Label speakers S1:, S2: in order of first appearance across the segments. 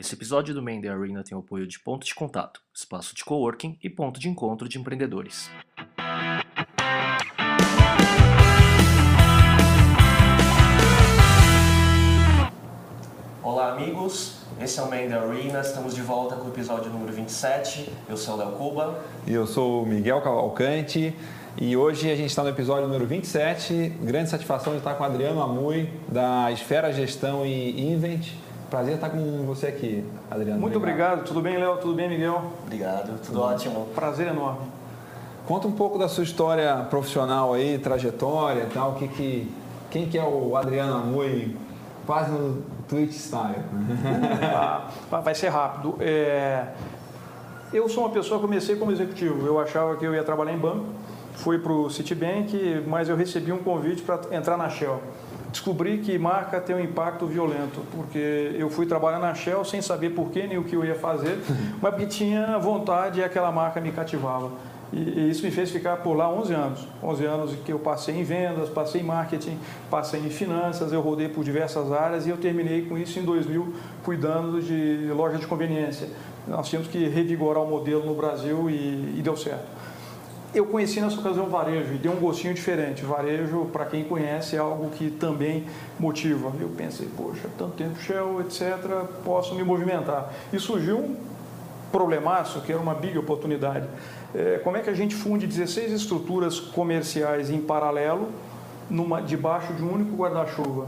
S1: Esse episódio do Mende Arena tem o apoio de Ponto de Contato, espaço de coworking e ponto de encontro de empreendedores. Olá, amigos. Esse é o Mende Arena. Estamos de volta com o episódio número 27. Eu sou o Léo Cuba.
S2: E eu sou o Miguel Cavalcante. E hoje a gente está no episódio número 27. Grande satisfação de estar com o Adriano Amui, da Esfera Gestão e Invent. Prazer estar com você aqui, Adriano.
S3: Muito obrigado. obrigado. Tudo bem, Léo? Tudo bem, Miguel?
S1: Obrigado. Tudo ótimo.
S3: Prazer enorme.
S2: Conta um pouco da sua história profissional aí, trajetória e tal. Que, que, quem que é o Adriano Amui, quase no Twitch style?
S3: ah, vai ser rápido. É... Eu sou uma pessoa, comecei como executivo. Eu achava que eu ia trabalhar em banco. Fui para o Citibank, mas eu recebi um convite para entrar na Shell descobri que marca tem um impacto violento, porque eu fui trabalhar na Shell sem saber por que nem o que eu ia fazer, mas porque tinha vontade e aquela marca me cativava. E, e, isso me fez ficar por lá 11 anos. 11 anos que eu passei em vendas, passei em marketing, passei em finanças, eu rodei por diversas áreas e eu terminei com isso em 2000, cuidando de loja de conveniência. Nós tínhamos que revigorar o modelo no Brasil e, e deu certo eu conheci nessa ocasião o varejo e deu um gostinho diferente. Varejo, para quem conhece, é algo que também motiva. Eu pensei, poxa, tanto tempo Shell, etc., posso me movimentar. E surgiu um problemaço, que era uma big oportunidade. É, como é que a gente funde 16 estruturas comerciais em paralelo, numa, debaixo de um único guarda-chuva?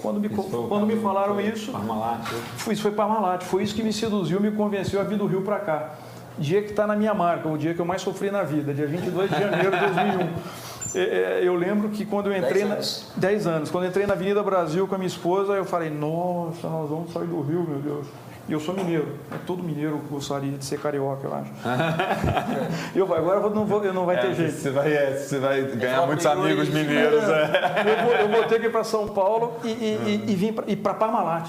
S3: Quando me, quando me falaram isso,
S2: Parmalat.
S3: Foi, isso foi Parmalat. Foi isso que me seduziu, me convenceu a vir do Rio para cá dia que está na minha marca, o dia que eu mais sofri na vida, dia 22 de janeiro de 2001. É, é, eu lembro que quando eu entrei... 10
S1: anos.
S3: Na, 10 anos. Quando eu entrei na Avenida Brasil com a minha esposa, eu falei, nossa, nós vamos sair do Rio, meu Deus. E eu sou mineiro. É todo mineiro gostaria de ser carioca, eu acho. eu, agora eu não, vou, eu não vai é, ter jeito.
S2: Você vai, é, você vai ganhar muitos amigos mineiros.
S3: É. Eu, vou, eu, vou, ter que ir para São Paulo e, e, e, e vir para Parmalat.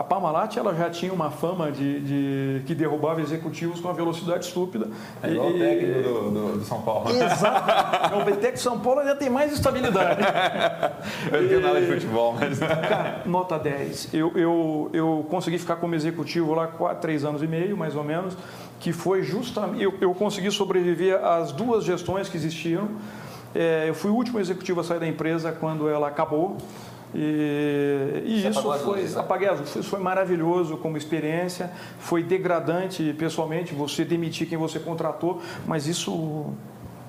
S3: A Parmalat ela já tinha uma fama de, de, que derrubava executivos com uma velocidade estúpida.
S2: É igual e, o técnico do, do, do, São Paulo.
S3: Exato. o técnico São Paulo ainda tem mais estabilidade.
S2: eu não tenho nada de futebol, mas...
S3: Cara, nota 10. Eu, eu, eu consegui ficar como executivo lá quatro, três anos e meio, mais ou menos, que foi justamente... Eu, eu consegui sobreviver às duas gestões que existiam. É, eu fui o último executivo a sair da empresa quando ela acabou. E, e isso foi luzes, né? apaguei as luzes. Isso foi maravilhoso como experiência. Foi degradante pessoalmente você demitir quem você contratou, mas isso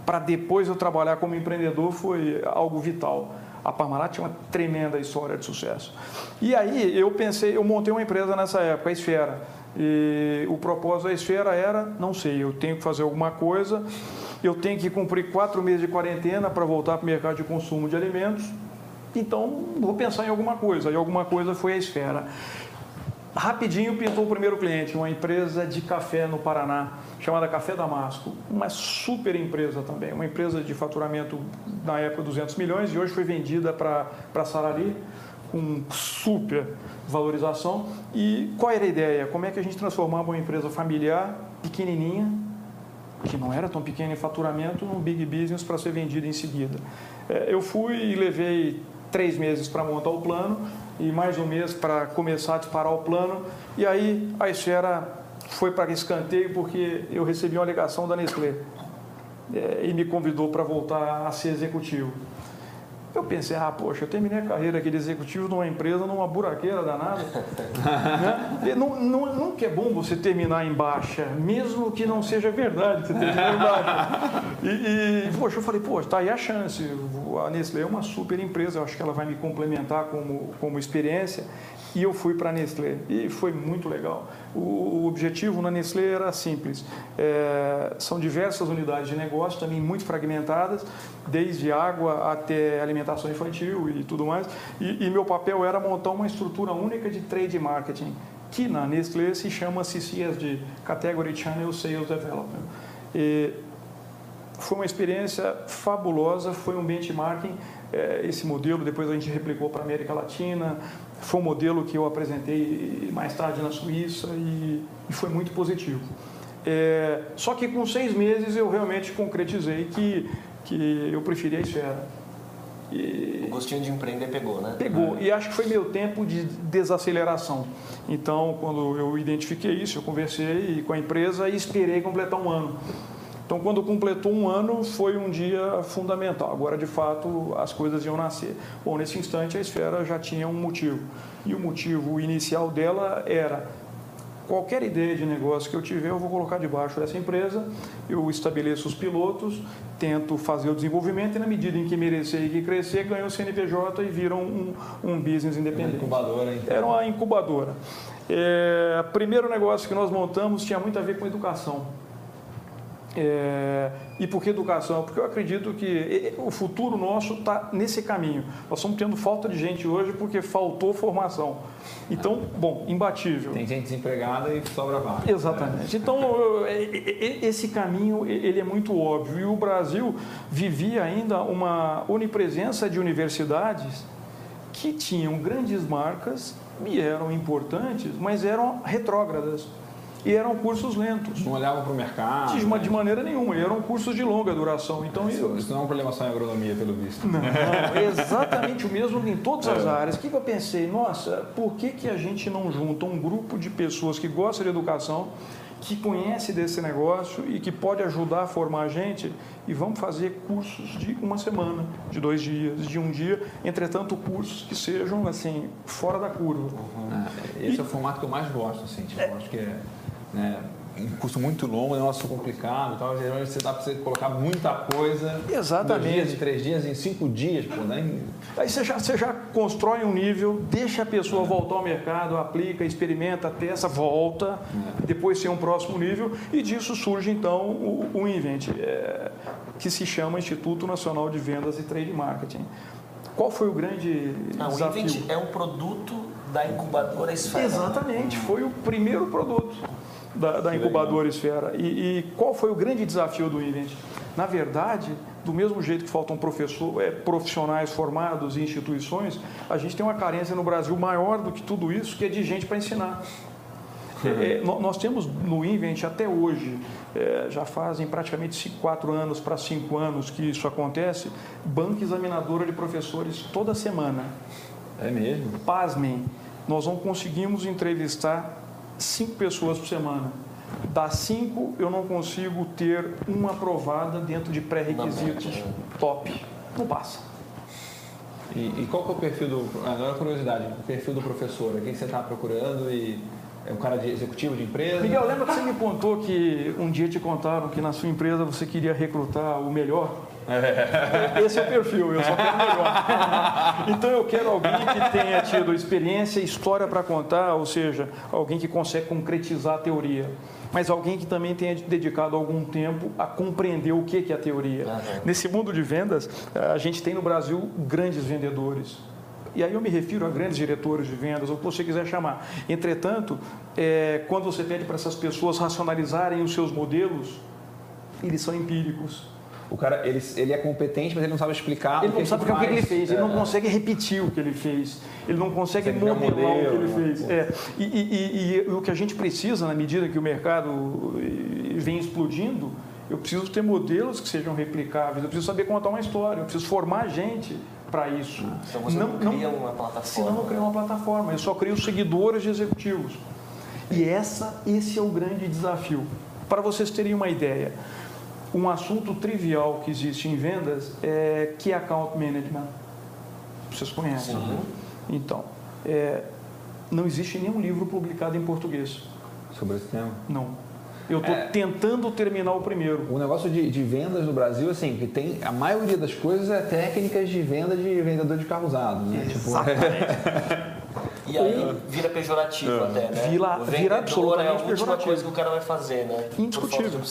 S3: para depois eu trabalhar como empreendedor foi algo vital. A Parmalat tinha uma tremenda história de sucesso. E aí eu pensei, eu montei uma empresa nessa época, a Esfera. E o propósito da Esfera era, não sei, eu tenho que fazer alguma coisa, eu tenho que cumprir quatro meses de quarentena para voltar para o mercado de consumo de alimentos então, vou pensar em alguma coisa. E alguma coisa foi a esfera. Rapidinho pintou o primeiro cliente, uma empresa de café no Paraná, chamada Café Damasco. Uma super empresa também, uma empresa de faturamento na época 200 milhões e hoje foi vendida para a Sarali com super valorização. E qual era a ideia? Como é que a gente transformava uma empresa familiar, pequenininha, que não era tão pequena em faturamento, num big business para ser vendida em seguida? É, eu fui e levei três meses para montar o plano e mais um mês para começar a disparar o plano. E aí a esfera foi para escanteio porque eu recebi uma ligação da Nestlé é, e me convidou para voltar a ser executivo. Eu pensei, ah, poxa, eu terminei a carreira aqui de executivo numa empresa, numa buraqueira danada. né? não, não, nunca é bom você terminar em baixa, mesmo que não seja verdade que você terminou em baixa. E, e, poxa, eu falei, poxa, tá aí a chance. A Nestlé é uma super empresa, eu acho que ela vai me complementar como, como experiência. E eu fui para a Nestlé e foi muito legal. O, objetivo na Nestlé era simples. É, são diversas unidades de negócio, também muito fragmentadas, desde água até alimentação infantil e tudo mais. E, e meu papel era montar uma estrutura única de trade marketing, que na Nestlé se chama CCSD, Category Channel Sales Development. E foi uma experiência fabulosa, foi um benchmarking. É, esse modelo depois a gente replicou para a América Latina, foi um modelo que eu apresentei mais tarde na Suíça e, e foi muito positivo. É, só que com seis meses eu realmente concretizei que, que eu preferia a esfera.
S1: E... O gostinho de empreender pegou, né?
S3: Pegou. É. E acho que foi meu tempo de desaceleração. Então, quando eu identifiquei isso, eu conversei com a empresa e esperei completar um ano. Então, quando completou um ano, foi um dia fundamental. Agora, de fato, as coisas iam nascer. Bom, nesse instante, a esfera já tinha um motivo. E o motivo inicial dela era qualquer ideia de negócio que eu tiver, eu vou colocar debaixo dessa empresa, eu estabeleço os pilotos, tento fazer o desenvolvimento e na medida em que merecer e que crescer, ganho o CNPJ e viram um, um business independente.
S2: Uma incubadora, então.
S3: Era uma incubadora. É, primeiro negócio que nós montamos tinha muito a ver com educação. É, e por que educação? Porque eu acredito que o futuro nosso está nesse caminho. Nós estamos tendo falta de gente hoje porque faltou formação. Então, bom, imbatível.
S2: Tem gente desempregada e sobra vaga.
S3: Exatamente. Então, esse caminho ele é muito óbvio. E o Brasil vivia ainda uma onipresença de universidades que tinham grandes marcas e eram importantes, mas eram retrógradas e eram cursos lentos.
S2: Não olhavam para o mercado?
S3: De, né? de, maneira nenhuma, eram cursos de longa duração. Então,
S2: isso, isso não é um problema só em agronomia, pelo visto.
S3: Não, é exatamente o mesmo em todas as é. áreas. O que eu pensei? Nossa, por que, que a gente não junta um grupo de pessoas que gostam de educação, que conhece desse negócio e que pode ajudar a formar a gente e vamos fazer cursos de uma semana, de dois dias, de um dia, entretanto cursos que sejam assim fora da curva.
S2: Uhum. esse e, é o formato que eu mais gosto, assim, tipo, é, acho que é né? um curso muito longo, é um negócio complicado, então geralmente você dá para você colocar muita coisa.
S3: Exatamente.
S2: Em dois dias, em três dias, em cinco dias, pô, né?
S3: Aí você já, você já constrói um nível, deixa a pessoa é. voltar ao mercado, aplica, experimenta, testa, volta, é. depois tem um próximo nível e disso surge então o, o Invent, é, que se chama Instituto Nacional de Vendas e Trade Marketing. Qual foi o grande
S1: Não,
S3: desafio?
S1: O Invent é um produto da incubadora Esfera.
S3: Exatamente, foi o primeiro produto da, da incubadora Esfera. E, e, qual foi o grande desafio do Invent? Na verdade, do mesmo jeito que faltam professor, é, profissionais formados em instituições, a gente tem uma carência no Brasil maior do que tudo isso, que é de gente para ensinar. É, é nós temos no Invent até hoje, é, já fazem praticamente quatro anos para cinco anos que isso acontece, banca examinadora de professores toda semana.
S2: É mesmo?
S3: Pasmem, nós não conseguimos entrevistar cinco pessoas por semana. Das cinco, eu não consigo ter uma aprovada dentro de pré-requisitos né? top. Não passa.
S2: E, e, qual que é o perfil do. Agora, curiosidade, o perfil do professor? Quem você está procurando e. É um cara de executivo de empresa?
S3: Miguel, lembra que você me contou que um dia te contaram que na sua empresa você queria recrutar o melhor? É. Esse é o perfil, eu só quero melhor. Então eu quero alguém que tenha tido experiência, história para contar, ou seja, alguém que consegue concretizar a teoria. Mas alguém que também tenha dedicado algum tempo a compreender o que é a teoria. Uhum. Nesse mundo de vendas, a gente tem no Brasil grandes vendedores. E aí eu me refiro a grandes diretores de vendas, ou o que você quiser chamar. Entretanto, é, quando você pede para essas pessoas racionalizarem os seus modelos, eles são empíricos
S2: o cara ele, ele é competente, mas ele não sabe explicar.
S3: Ele não sabe o que, ele fez, é. ele não consegue repetir o que ele fez, ele não consegue modelar modelo, o que ele né? fez. É. E, e, e, e, o que a gente precisa, na medida que o mercado vem explodindo, eu preciso ter modelos que sejam replicáveis, eu preciso saber contar uma história, eu preciso formar gente para isso.
S1: Então você não, não cria uma plataforma.
S3: Senão não cria uma plataforma, eu só crio seguidores de executivos. E essa, esse é o grande desafio. Para vocês terem uma ideia, um assunto trivial que existe em vendas é Key Account Management. Vocês conhecem? Sim. Então, é, não existe nenhum livro publicado em português.
S2: Sobre esse tema?
S3: Não. Eu estou é, tentando terminar o primeiro.
S2: O negócio de, de, vendas no Brasil, assim, que tem a maioria das coisas é técnicas de venda de vendedor de carro usado, né?
S3: Tipo, Exatamente.
S1: Tipo, E aí vira pejorativo é. até, né?
S3: Vira, vira absolutamente é a última pejorativo.
S1: coisa que o cara vai fazer, né?
S3: Indiscutível.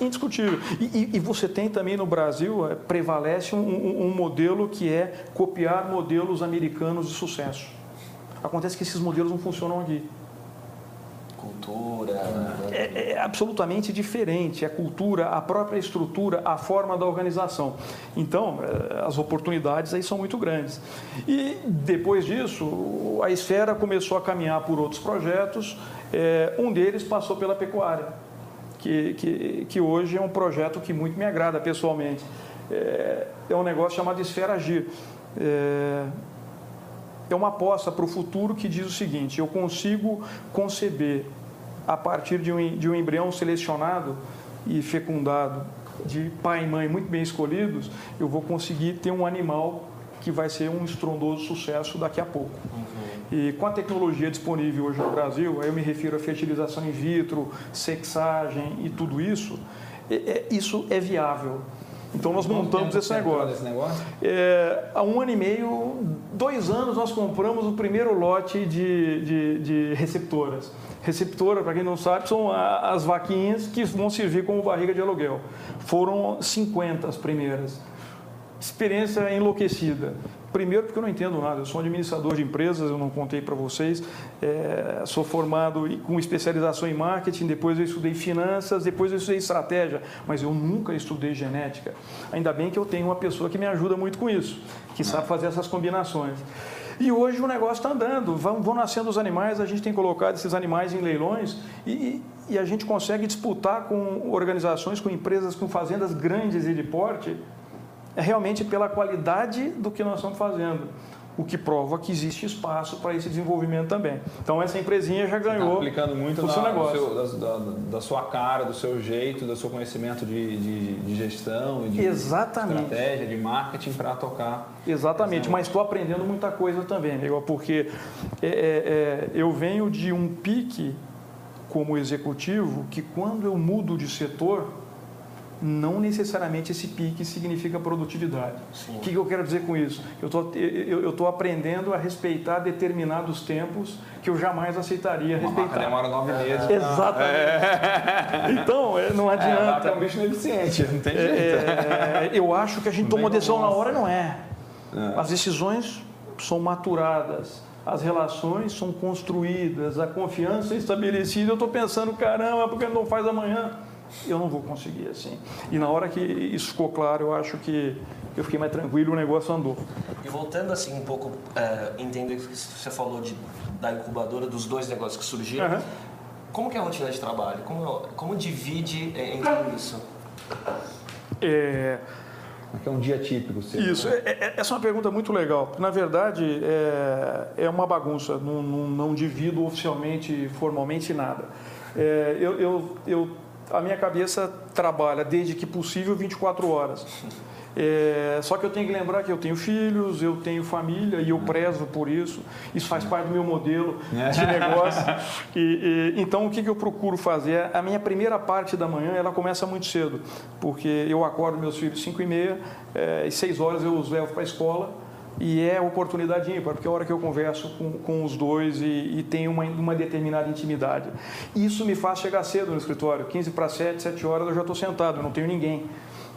S3: Indiscutível. E, e, e, você tem também no Brasil, é, prevalece um, um, um modelo que é copiar modelos americanos de sucesso. Acontece que esses modelos não funcionam aqui
S1: cultura.
S3: É, é, absolutamente diferente. A cultura, a própria estrutura, a forma da organização. Então, é, as oportunidades aí são muito grandes. E depois disso, a esfera começou a caminhar por outros projetos. É, um deles passou pela pecuária, que, que, que hoje é um projeto que muito me agrada pessoalmente. É, é um negócio chamado Esfera Agir É, é uma aposta para o futuro que diz o seguinte: eu consigo conceber, a partir de um, de um embrião selecionado e fecundado, de pai e mãe muito bem escolhidos, eu vou conseguir ter um animal que vai ser um estrondoso sucesso daqui a pouco. Uhum. E com a tecnologia disponível hoje no Brasil, aí eu me refiro à fertilização in vitro, sexagem e tudo isso, é, é, isso é viável. Então nós montamos esse negócio.
S2: negócio?
S3: É, há um ano e meio, dois anos, nós compramos o primeiro lote de, de, de receptoras. Receptora, para quem não sabe, são as vaquinhas que vão servir como barriga de aluguel. Foram 50 as primeiras. Experiência enlouquecida. Primeiro, porque eu não entendo nada. Eu sou administrador de empresas, eu não contei para vocês. É, sou formado com especialização em marketing, depois eu estudei finanças, depois eu estudei estratégia, mas eu nunca estudei genética. Ainda bem que eu tenho uma pessoa que me ajuda muito com isso, que sabe fazer essas combinações. E hoje o negócio está andando, vão, vão, nascendo os animais, a gente tem colocado esses animais em leilões e, e a gente consegue disputar com organizações, com empresas, com fazendas grandes e de porte, é realmente pela qualidade do que nós estamos fazendo. O que prova que existe espaço para esse desenvolvimento também. Então, essa empresinha já ganhou. Você
S2: tá aplicando muito
S3: seu negócio.
S2: Seu, da, da, da, sua cara, do seu jeito, do seu conhecimento de, de, de gestão, de
S3: Exatamente.
S2: estratégia, de marketing para tocar.
S3: Exatamente, mas estou aprendendo muita coisa também, amigo, porque é, é, é, eu venho de um pique como executivo que quando eu mudo de setor, não necessariamente esse pique significa produtividade. Sim. O que, eu quero dizer com isso? Eu estou aprendendo a respeitar determinados tempos que eu jamais aceitaria Uma respeitar.
S2: demora nove meses.
S3: É. Exatamente. É. Então, é, não adianta.
S2: É, é um bicho ineficiente, não tem jeito.
S3: É, eu acho que a gente tomou decisão na hora, não é. é. As decisões são maturadas as relações são construídas, a confiança é estabelecida. Eu estou pensando, caramba, por que não faz amanhã? Eu não vou conseguir assim. E na hora que isso ficou claro, eu acho que eu fiquei mais tranquilo, o negócio andou.
S1: E voltando assim um pouco, é, entender que você falou de, da incubadora, dos dois negócios que surgiram, uhum. como que é a rotina de trabalho? Como, como divide é, entre isso?
S3: É...
S2: é um dia típico seu?
S3: Isso, né? é, é, essa é uma pergunta muito legal. Na verdade, é, é uma bagunça, não, não, não divido oficialmente, formalmente nada. É, eu, eu, eu a minha cabeça trabalha desde que possível 24 horas. É, só que eu tenho que lembrar que eu tenho filhos, eu tenho família e eu prezo por isso. Isso faz parte do meu modelo de negócio. E, e, então, o que, que eu procuro fazer? A minha primeira parte da manhã ela começa muito cedo, porque eu acordo meus filhos 5 e meia é, e 6 horas eu os levo para a escola e é oportunidade ímpar, porque é a hora que eu converso com, com os dois e, e tenho uma, uma, determinada intimidade. Isso me faz chegar cedo no escritório, 15 para 7, 7 horas eu já estou sentado, eu não tenho ninguém.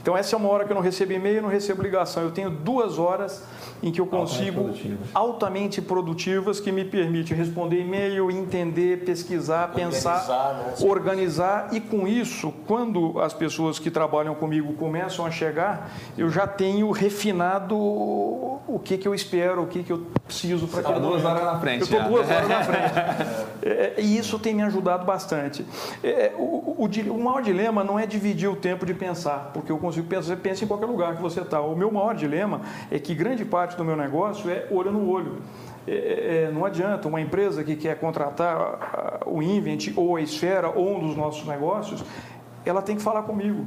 S3: Então, essa é uma hora que eu não recebo e-mail, não recebo ligação. Eu tenho duas horas em que eu consigo, altamente produtivas, altamente produtivas que me permitem responder e-mail, entender, pesquisar, organizar, pensar, né? organizar. E com isso, quando as pessoas que trabalham comigo começam a chegar, eu já tenho refinado o que, que eu espero, o que, que eu preciso para
S2: aquele duas horas na frente.
S3: Eu estou duas horas na frente. É, e isso tem me ajudado bastante. É, o, o, o maior dilema não é dividir o tempo de pensar, porque eu consigo pensar, você pensa em qualquer lugar que você está. O meu maior dilema é que grande parte do meu negócio é olho no olho. É, é, é não adianta uma empresa que quer contratar o Invent ou a Esfera ou um dos nossos negócios, ela tem que falar comigo.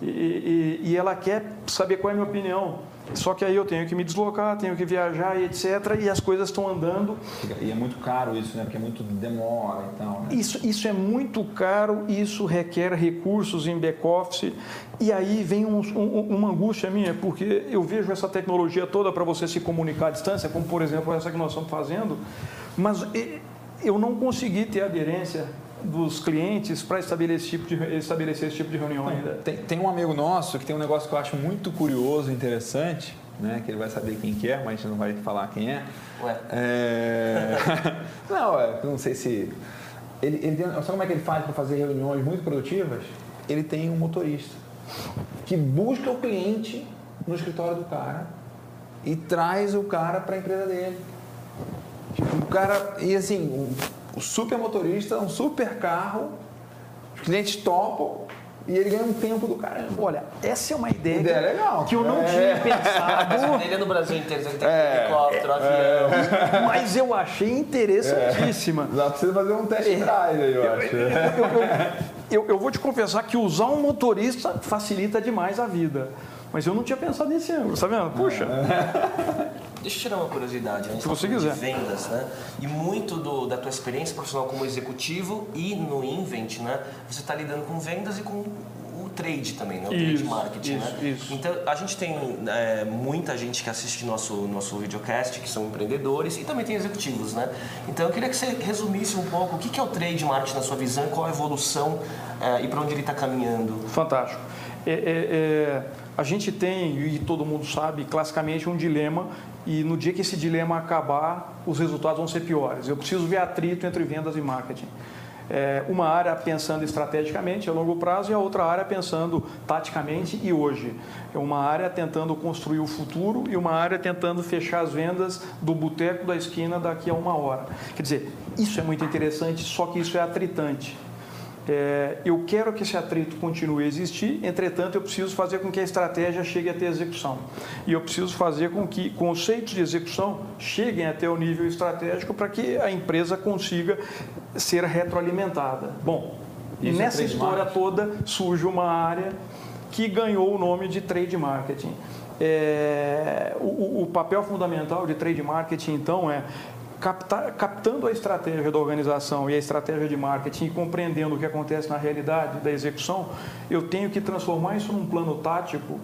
S3: E, e, e ela quer saber qual é a minha opinião. Só que aí eu tenho que me deslocar, tenho que viajar e etc. E as coisas estão andando.
S2: E é muito caro isso, né? Porque é muito demora e tal. Né?
S3: Isso, isso é muito caro, isso requer recursos em back-office. E aí vem um, um, uma angústia minha, porque eu vejo essa tecnologia toda para você se comunicar à distância, como por exemplo essa que nós estamos fazendo, mas eu não consegui ter aderência dos clientes para estabelecer, tipo estabelecer esse tipo de reunião ainda?
S2: Tem, tem, um amigo nosso que tem um negócio que eu acho muito curioso e interessante, né, que ele vai saber quem que é, mas a gente não vai falar quem é.
S1: Ué.
S2: É... não, é, não sei se... Ele, ele tem... Sabe como é que ele faz para fazer reuniões muito produtivas? Ele tem um motorista que busca o cliente no escritório do cara e traz o cara para a empresa dele. Tipo, o cara... E assim o super motorista, um super carro, os clientes topam e ele ganha um tempo do caramba.
S3: Olha, essa é uma ideia,
S2: Ideia legal.
S3: que eu não
S2: É.
S3: tinha pensado,
S1: Ele é no Brasil inteiro, você tem
S2: É.
S1: helicóptero, avião.
S3: mas eu achei interessantíssima.
S2: Dá pra você fazer um test drive aí, eu acho.
S3: Eu, eu vou te confessar que usar um motorista facilita demais a vida. Mas eu não tinha pensado nesse ângulo, tá vendo? Puxa,
S1: Deixa eu tirar uma curiosidade, a gente
S3: Se você quiser.
S1: de vendas, né? E muito do- da tua experiência profissional como executivo e no Invent, né? Você está lidando com vendas e com o trade também, né? O trade
S3: Isso,
S1: marketing,
S3: isso,
S1: né?
S3: isso.
S1: Então, a gente tem é, muita gente que assiste nosso, nosso videocast, que são empreendedores, e também tem executivos, né? Então, eu queria que você resumisse um pouco o que que é o trade marketing na sua visão, qual a evolução é, e para onde ele está caminhando.
S3: fantástico. É, é, é, a gente tem, e todo mundo sabe, classicamente um dilema, e no dia que esse dilema acabar, os resultados vão ser piores. Eu preciso ver atrito entre vendas e marketing. É, uma área pensando estrategicamente a longo prazo e a outra área pensando taticamente e hoje. É uma área tentando construir o futuro e uma área tentando fechar as vendas do boteco da esquina daqui a uma hora. Quer dizer, isso é muito interessante, só que isso é atritante. É, eu quero que esse atrito continue a existir, entretanto, eu preciso fazer com que a estratégia chegue até a execução. E eu preciso fazer com que conceitos de execução cheguem até o nível estratégico para que a empresa consiga ser retroalimentada. Bom,
S2: Isso é
S3: nessa
S2: trade
S3: história
S2: marketing.
S3: toda surge uma área que ganhou o nome de trade marketing. É, o, o papel fundamental de trade marketing, então, é captar, captando a estratégia da organização e a estratégia de marketing e compreendendo o que acontece na realidade da execução, eu tenho que transformar isso num plano tático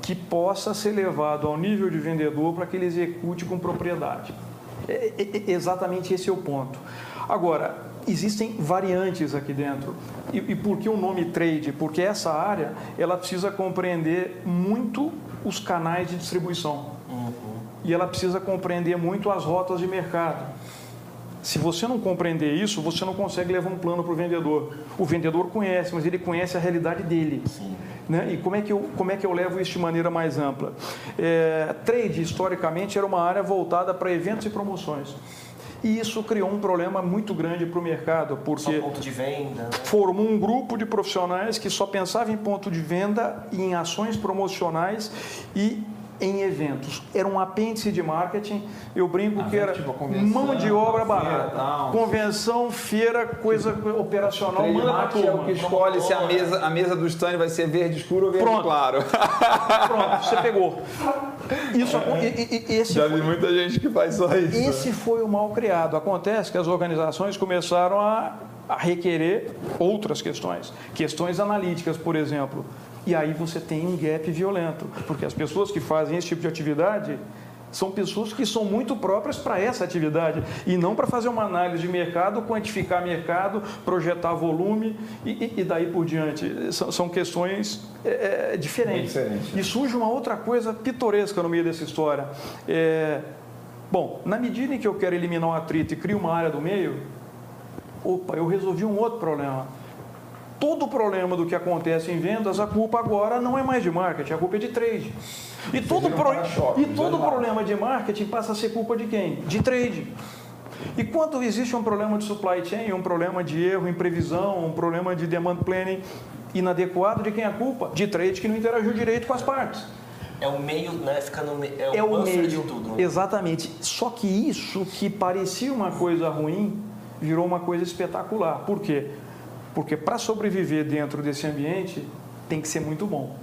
S3: que possa ser levado ao nível de vendedor para que ele execute com propriedade. É, é- é exatamente esse é o ponto. Agora, existem variantes aqui dentro. E, e por que o nome trade? Porque essa área ela precisa compreender muito os canais de distribuição. E ela precisa compreender muito as rotas de mercado. Se você não compreender isso, você não consegue levar um plano para o vendedor. O vendedor conhece, mas ele conhece a realidade dele. Né? E como é, que eu, como é que eu levo isso de maneira mais ampla? É, trade, historicamente, era uma área voltada para eventos e promoções. E isso criou um problema muito grande para o mercado,
S1: Só
S3: porque
S1: ponto de venda, né?
S3: formou um grupo de profissionais que só pensava em ponto de venda, em ações promocionais e em eventos. Era um apêndice de marketing. Eu brinco que era
S2: tipo
S3: mão de obra barata.
S2: tal.
S3: Convenção, feira, coisa operacional,
S2: Trade
S3: manda pra
S2: é o que escolhe se a mesa, a mesa do stand vai ser verde escuro ou verde
S3: Pronto.
S2: claro.
S3: Pronto, você pegou. Isso, e, e- e esse
S2: Já
S3: foi-
S2: vi muita gente que faz só isso.
S3: Esse foi o mal criado. Acontece que as organizações começaram a, a requerer outras questões, questões analíticas, por exemplo. E aí você tem um gap violento, porque as pessoas que fazem esse tipo de atividade são pessoas que são muito próprias para essa atividade e não para fazer uma análise de mercado, quantificar mercado, projetar volume e, e- daí por diante. São, são questões é, é, diferentes.
S2: Bem diferentes.
S3: E surge uma outra coisa pitoresca no meio dessa história. É, bom, na medida em que eu quero eliminar um atrito e crio uma área do meio, opa, eu resolvi um outro problema. Todo problema do que acontece em vendas, a culpa agora não é mais de marketing, a culpa é de trade. E todo, pro- e todo problema de marketing passa a ser culpa de quem? De trade. E quando existe um problema de supply chain, um problema de erro em previsão, um problema de demand planning inadequado, de quem é a culpa? De trade que não interagiu direito com as partes.
S1: É o meio, né? Fica no meio. É,
S3: É
S1: o
S3: o
S1: buffer
S3: meio.
S1: de tudo. Né?
S3: Exatamente. Só que isso que parecia uma coisa ruim virou uma coisa espetacular. Por quê? Porque para sobreviver dentro desse ambiente tem que ser muito bom.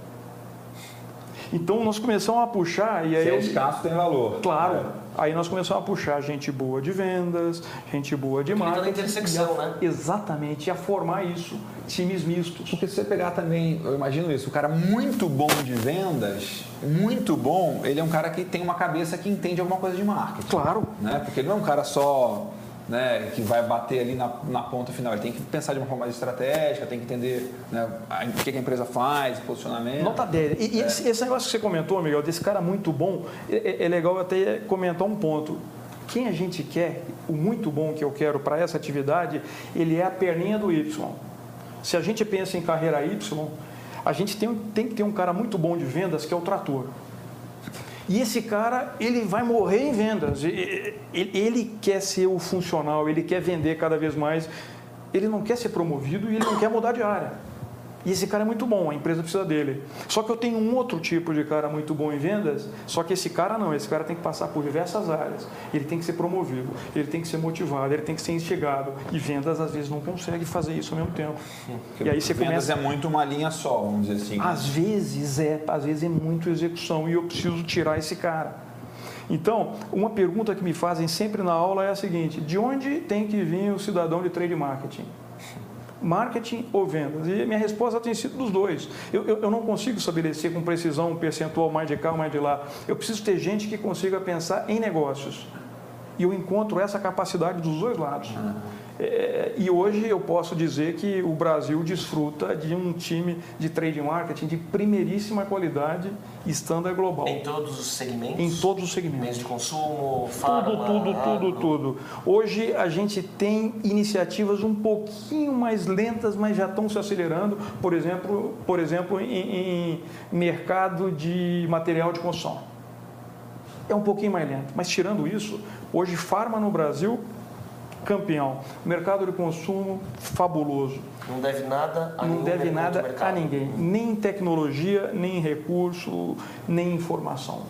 S3: Então nós começamos a puxar e aí
S2: Se é escasso, tem valor.
S3: Claro. Aí nós começamos a puxar gente boa de vendas, gente boa de
S1: tá na
S3: marketing.
S1: intersecção,
S3: a-
S1: né?
S3: Exatamente, e a formar isso, times mistos.
S2: Porque se você pegar também, eu imagino isso, o cara muito bom de vendas, muito bom, ele é um cara que tem uma cabeça que entende alguma coisa de marketing.
S3: Claro.
S2: Né? Porque ele não é um cara só né, que vai bater ali na, na ponta final. Ele tem que pensar de uma forma mais estratégica, tem que entender né, a- o que a empresa faz, posicionamento.
S3: Nota 10. E, e esse, esse negócio que você comentou, Miguel, desse cara muito bom, é, é legal até comentar um ponto. Quem a gente quer, o muito bom que eu quero para essa atividade, ele é a perninha do Y. Se a gente pensa em carreira Y, a gente tem, tem que ter um cara muito bom de vendas, que é o trator. E esse cara, ele vai morrer em vendas. Ele quer ser o funcional, ele quer vender cada vez mais. Ele não quer ser promovido e ele não quer mudar de área. E esse cara é muito bom, a empresa precisa dele. Só que eu tenho um outro tipo de cara muito bom em vendas, só que esse cara não, esse cara tem que passar por diversas áreas. Ele tem que ser promovido, ele tem que ser motivado, ele tem que ser instigado. E vendas às vezes não consegue fazer isso ao mesmo tempo.
S2: Porque e aí você vendas começa... é muito uma linha só, vamos dizer assim.
S3: Às vezes é, às vezes é muito execução e eu preciso tirar esse cara. Então, uma pergunta que me fazem sempre na aula é a seguinte: de onde tem que vir o cidadão de trade marketing? Marketing ou vendas? E minha resposta tem sido dos dois. Eu, eu, eu, não consigo estabelecer com precisão um percentual mais de cá mais de lá. Eu preciso ter gente que consiga pensar em negócios. E eu encontro essa capacidade dos dois lados. É, e hoje eu posso dizer que o Brasil desfruta de um time de trade marketing de primeiríssima qualidade standard global.
S1: Em todos os segmentos?
S3: Em todos os segmentos.
S1: Meios de consumo, farma,
S3: Tudo, tudo, tudo, tudo. Hoje a gente tem iniciativas um pouquinho mais lentas, mas já estão se acelerando. Por exemplo, por exemplo em, em mercado de material de construção. É um pouquinho mais lento. Mas tirando isso, hoje farma no Brasil campeão. Mercado de consumo fabuloso.
S1: Não deve nada a
S3: Não deve nada a ninguém, nem tecnologia, nem recurso, nem informação.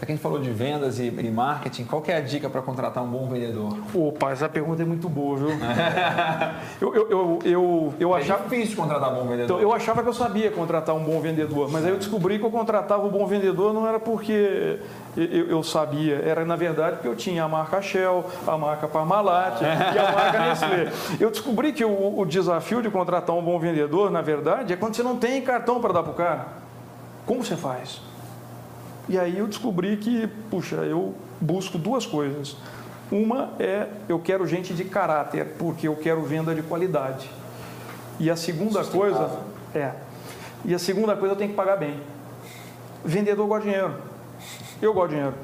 S2: É que a gente falou de vendas e, e marketing, qual é a dica para contratar um bom vendedor?
S3: Opa, essa pergunta é muito boa, viu? eu, eu, eu, eu, eu
S2: é
S3: achava...
S2: difícil contratar um bom vendedor. Então,
S3: eu achava que eu sabia contratar um bom vendedor, mas aí eu descobri que eu contratava um bom vendedor não era porque eu, eu, sabia, era na verdade porque eu tinha a marca Shell, a marca Parmalat e a marca Nestlé. Eu descobri que o, o desafio de contratar um bom vendedor, na verdade, é quando você não tem cartão para dar para o cara. Como você faz? E aí eu descobri que, puxa, eu busco duas coisas. Uma é eu quero gente de caráter, porque eu quero venda de qualidade. E a segunda coisa é. E a segunda coisa eu tenho que pagar bem. Vendedor gosta de dinheiro. Eu gosto de dinheiro.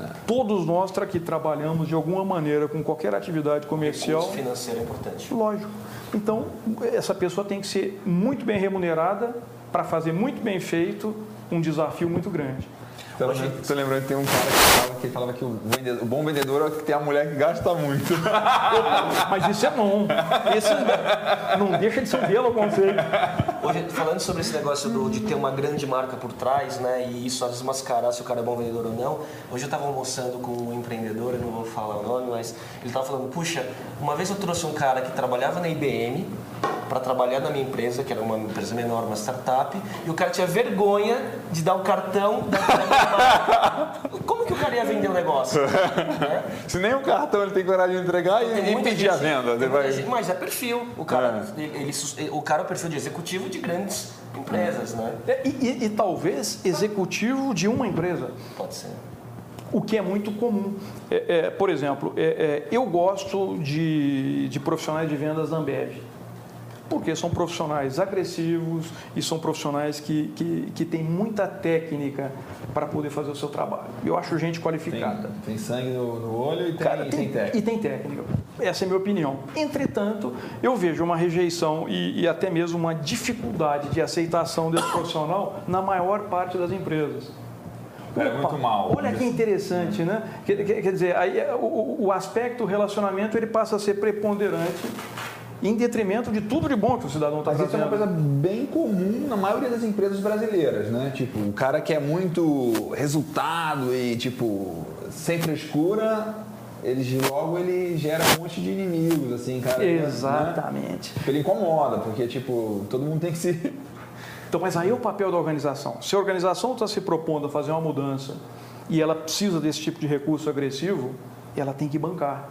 S3: É. Todos nós que trabalhamos de alguma maneira com qualquer atividade comercial. O
S1: financeiro é importante.
S3: Lógico. Então, essa pessoa tem que ser muito bem remunerada para fazer muito bem feito um desafio muito grande.
S2: Então, Estou lembrando que tem um cara que falava que, falava que o, vendedor, o, bom vendedor é o que tem a mulher que gasta muito.
S3: Mas isso é bom. Isso não deixa de ser um belo conceito.
S1: Hoje, falando sobre esse negócio do, de ter uma grande marca por trás, né? E isso às vezes mascarar se o cara é bom vendedor ou não. Hoje eu estava almoçando com um empreendedor, eu não vou falar o nome, mas ele estava falando, puxa, uma vez eu trouxe um cara que trabalhava na IBM para trabalhar na minha empresa, que era uma empresa menor, uma startup, e o cara tinha vergonha de dar o cartão da Como que o cara ia vender o negócio?
S2: né? Se nem o cartão ele tem coragem de entregar e, e pedir a venda.
S1: Vai... Gente, mas é perfil. O cara, é. Ele, ele, o cara é o perfil de executivo de grandes empresas, né?
S3: É, e, e, e talvez executivo de uma empresa.
S1: Pode ser
S3: o que é muito comum. É, é, por exemplo, é, é eu gosto de, de profissionais de vendas da Ambev porque são profissionais agressivos e são profissionais que, que, que têm muita técnica para poder fazer o seu trabalho. Eu acho gente qualificada.
S2: Tem, tem sangue no, no, olho e tem, Cara, tem, tem, técnica.
S3: E tem técnica. Essa é a minha opinião. Entretanto, eu vejo uma rejeição e, e até mesmo uma dificuldade de aceitação desse profissional na maior parte das empresas.
S2: É muito mal.
S3: Olha que interessante, né? Quer, quer dizer, aí, o, o aspecto relacionamento ele passa a ser preponderante em detrimento de tudo de bom que o cidadão está fazendo.
S2: Isso é uma coisa bem comum na maioria das empresas brasileiras, né? Tipo, o cara que é muito resultado e, tipo, sem frescura, ele logo ele gera um monte de inimigos, assim, cara.
S3: Né? Exatamente.
S2: Né? Ele incomoda, porque, tipo, todo mundo tem que se...
S3: Então, mas aí é o papel da organização. Se a organização está se propondo a fazer uma mudança e ela precisa desse tipo de recurso agressivo, ela tem que bancar.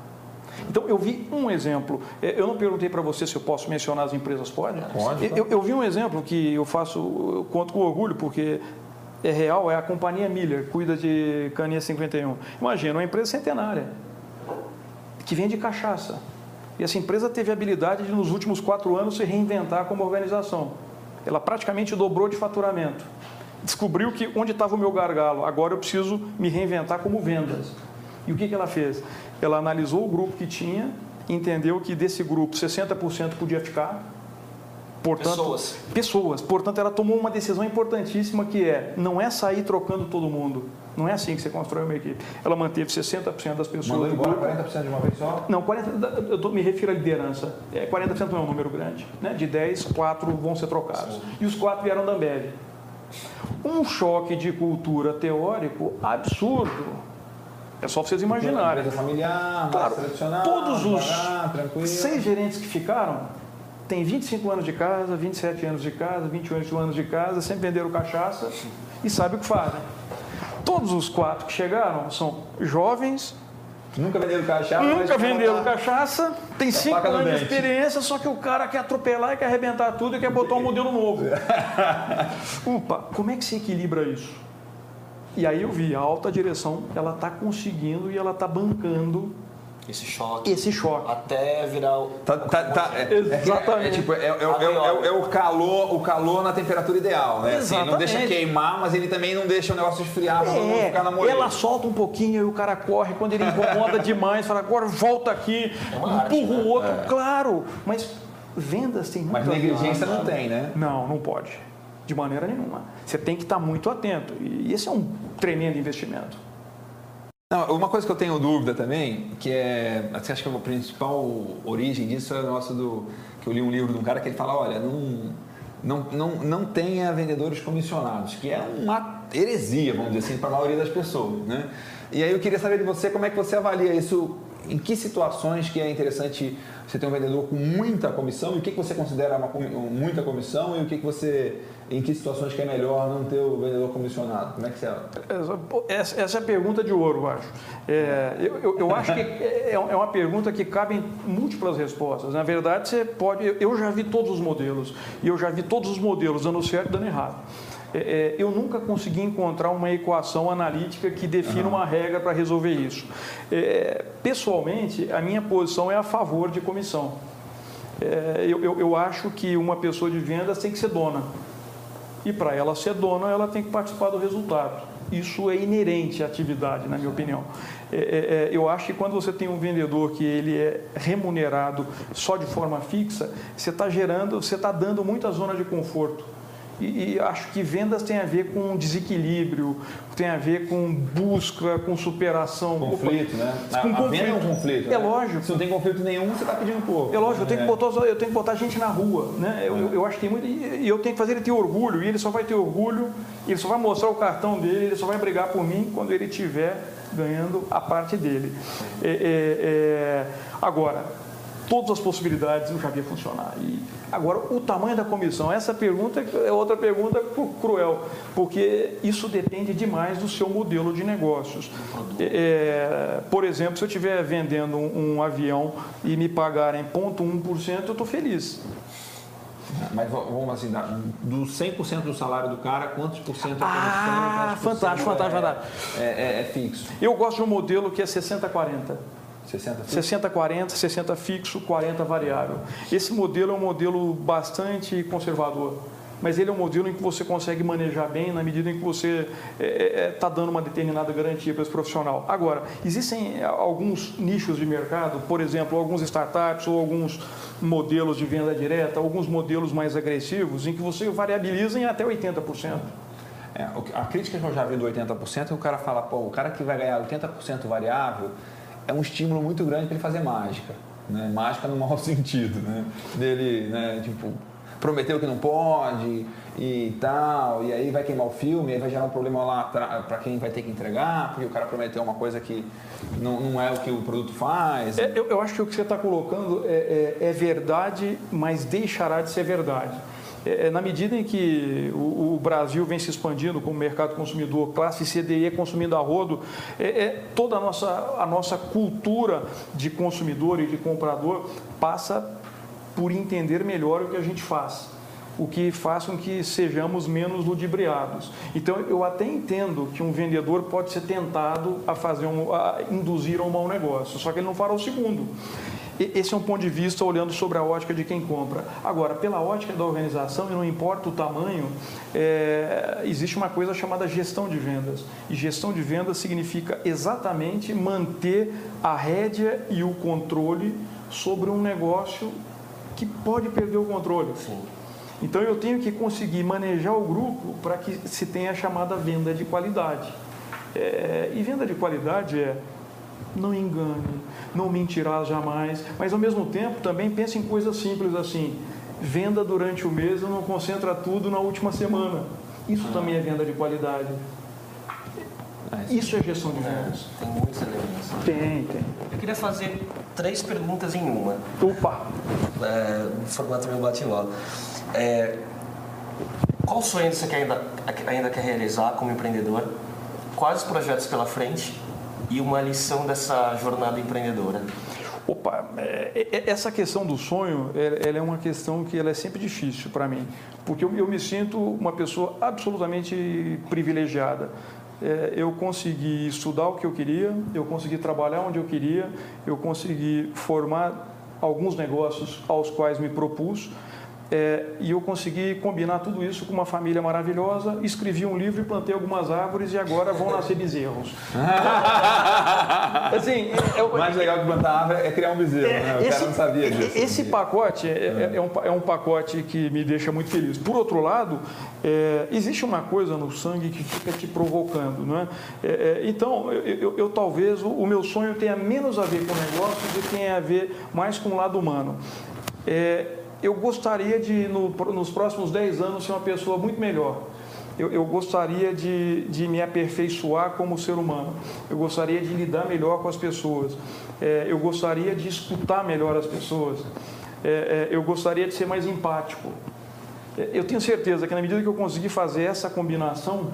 S3: Então, eu vi um exemplo. É, eu não perguntei para você se eu posso mencionar as empresas, pode?
S2: Pode.
S3: Eu, eu vi um exemplo que eu faço, eu conto com orgulho, porque é real, é a companhia Miller, cuida de caninha 51. Imagina, uma empresa centenária, que vende cachaça. E essa empresa teve a habilidade de, nos últimos quatro anos, se reinventar como organização. Ela praticamente dobrou de faturamento. Descobriu que onde estava o meu gargalo, agora eu preciso me reinventar como vendas. E o que, que ela fez? Ela analisou o grupo que tinha, entendeu que desse grupo 60% podia ficar.
S1: Portanto, pessoas.
S3: Pessoas. Portanto, ela tomou uma decisão importantíssima que é, não é sair trocando todo mundo, Não é assim que você constrói uma equipe. Ela manteve 60% das pessoas.
S2: Mandou
S3: do
S2: embora
S3: grupo.
S2: 40% de uma vez só?
S3: Não, 40, eu tô- me refiro à liderança. É, 40% não é um número grande. Né? De 10, 4 vão ser trocados. E os 4 vieram da Ambev. Um choque de cultura teórico absurdo. É só vocês imaginarem.
S2: Empresa familiar,
S3: Claro,
S2: tradicional,
S3: todos os seis gerentes que ficaram têm 25 anos de casa, 27 anos de casa, 28 anos de casa, sempre venderam cachaça e sabem o que fazem. Todos os quatro que chegaram são jovens,
S2: Nunca venderam cachaça.
S3: nunca venderam cachaça, tem 5
S2: faca no
S3: anos de experiência, só que o cara quer atropelar e quer arrebentar tudo e quer botar um modelo novo. Opa, como é que se equilibra isso? E aí eu vi, a alta direção, ela está conseguindo e ela está bancando
S1: Esse choque.
S3: esse choque.
S1: Até virar o.
S2: Tá, tá, tá, é,
S3: Exatamente.
S2: É, é tipo, é, é, é, é, é o calor, o calor na temperatura ideal, né? Assim, não deixa queimar, mas ele também não deixa o negócio esfriar pra não
S3: É,
S2: ficar na moleira.
S3: ela solta um pouquinho e o cara corre, quando ele incomoda demais, fala, agora volta aqui,
S1: É arte,
S3: empurra
S1: né?
S3: o outro, claro, mas vendas tem muito
S2: Mas negligência não tem, né?
S3: Não, não pode, de maneira nenhuma. Você tem que estar muito atento, e esse é um tremendo investimento.
S2: Não, uma coisa que eu tenho dúvida também, que é, assim, acho que a principal origem disso é o nosso do que eu li um livro de um cara que ele fala, olha, não não, não, não tenha vendedores comissionados, que é uma heresia, vamos dizer assim, para a maioria das pessoas, né? E aí eu queria saber de você como é que você avalia isso, em que situações que é interessante você ter um vendedor com muita comissão e o que, você considera uma, muita comissão e o que, que você, em que situações que é melhor não ter o vendedor comissionado? Como é que você
S3: Essa, essa- é a pergunta de ouro, eu acho. É, eu, eu- eu acho que é é uma pergunta que cabe em múltiplas respostas. Na verdade, você pode. eu- Eu já vi todos os modelos e eu já vi todos os modelos dando certo e dando errado. É, é, eu nunca consegui encontrar uma equação analítica que defina uma regra para resolver isso. É, pessoalmente, a minha posição é a favor de comissão. É, eu, eu- eu acho que uma pessoa de vendas tem que ser dona. E para ela ser dona, ela tem que participar do resultado. Isso é inerente à atividade, na minha opinião. É, é, é, eu acho que quando você tem um vendedor que ele é remunerado só de forma fixa, você está gerando, você está dando muita zona de conforto. E, e acho que vendas tem a ver com desequilíbrio, tem a ver com busca, com superação.
S2: conflito, né? A,
S3: Com
S2: a venda é um conflito.
S3: É
S2: né?
S3: lógico.
S2: Se não tem conflito nenhum, você está pedindo pouco.
S3: É lógico, eu tenho,
S2: É.
S3: que botar, eu tenho que botar gente na rua, né? Eu, eu- eu acho que tem muito. E eu tenho que fazer ele ter orgulho, e ele só vai ter orgulho, ele só vai mostrar o cartão dele, ele só vai brigar por mim quando ele estiver ganhando a parte dele. É, é, é, agora, todas as possibilidades eu já vi funcionar. E agora, o tamanho da comissão, essa pergunta é outra pergunta cru- cruel, porque isso depende demais do seu modelo de negócios. É, por exemplo, se eu estiver vendendo um, um avião e me pagarem 0,1%, eu estou feliz.
S2: Mas v- vamos assim, do 100% do salário do cara, quantos por cento é comissão?
S3: Ah, fantástico, fantástico,
S2: é,
S3: fantástico.
S2: É, é- é fixo.
S3: Eu gosto de um modelo que é 60-40.
S2: 60 fixo?
S3: 60-40, 60 fixo, 40 variável. Esse modelo é um modelo bastante conservador, mas ele é um modelo em que você consegue manejar bem na medida em que você está dando uma determinada garantia para esse profissional. Agora, existem alguns nichos de mercado, por exemplo, alguns startups ou alguns modelos de venda direta, alguns modelos mais agressivos, em que você variabiliza em até 80%.
S2: É, a crítica que eu já vi do 80% é que o cara fala, pô, o cara que vai ganhar 80% variável é um estímulo muito grande para ele fazer mágica. Né? Mágica no mau sentido, né? Dele, né, tipo, prometeu que não pode e tal, e aí vai queimar o filme, aí vai gerar um problema lá para quem vai ter que entregar, porque o cara prometeu uma coisa que não, não é o que o produto faz.
S3: É, eu, eu acho que o que você está colocando é, é- é verdade, mas deixará de ser verdade. É, é, na medida em que o, o Brasil vem se expandindo como mercado consumidor, classe CDE consumindo a rodo, é, é, toda a nossa, a nossa cultura de consumidor e de comprador passa por entender melhor o que a gente faz o que faz com que sejamos menos ludibriados. Então, eu até entendo que um vendedor pode ser tentado a fazer um, a induzir a um mau negócio, só que ele não fará o segundo. Esse é um ponto de vista olhando sobre a ótica de quem compra. Agora, pela ótica da organização, e não importa o tamanho, é, existe uma coisa chamada gestão de vendas. E gestão de vendas significa exatamente manter a rédea e o controle sobre um negócio que pode perder o controle. Então eu tenho que conseguir manejar o grupo para que se tenha a chamada venda de qualidade. É, e venda de qualidade é não engane, não mentirás jamais, mas ao mesmo tempo também pense em coisas simples assim. Venda durante o mês, não concentra tudo na última semana. Isso também é venda de qualidade. Isso é gestão de vendas.
S1: É, tem muitos elementos.
S3: Tem, tem.
S1: Eu queria fazer três perguntas em uma.
S3: Opa!
S1: É, no formato meio bate-bola. É, qual sonho você quer ainda, ainda quer realizar como empreendedor? Quais os projetos pela frente? E uma lição dessa jornada empreendedora?
S3: Opa, é, é, essa questão do sonho, ela é uma questão que ela é sempre difícil para mim, porque eu, me sinto uma pessoa absolutamente privilegiada. É, eu consegui estudar o que eu queria, eu consegui trabalhar onde eu queria, eu consegui formar alguns negócios aos quais me propus é, e eu consegui combinar tudo isso com uma família maravilhosa, escrevi um livro e plantei algumas árvores e agora vão nascer bezerros.
S2: assim, é, é, o mais legal que plantar árvore é criar um bezerro, é, né? O esse, cara não sabia disso.
S3: Esse pacote é, é, um, é um pacote que me deixa muito feliz. Por outro lado, existe uma coisa no sangue que fica te provocando, não é? então, eu, eu, eu, talvez o, o meu sonho tenha menos a ver com o negócio do que tenha a ver mais com o lado humano. É, eu gostaria de, no, nos próximos 10 anos, ser uma pessoa muito melhor. Eu, eu, gostaria de, de me aperfeiçoar como ser humano. Eu gostaria de lidar melhor com as pessoas. É, eu gostaria de escutar melhor as pessoas. É, é, eu gostaria de ser mais empático. É, eu tenho certeza que na medida que eu conseguir fazer essa combinação,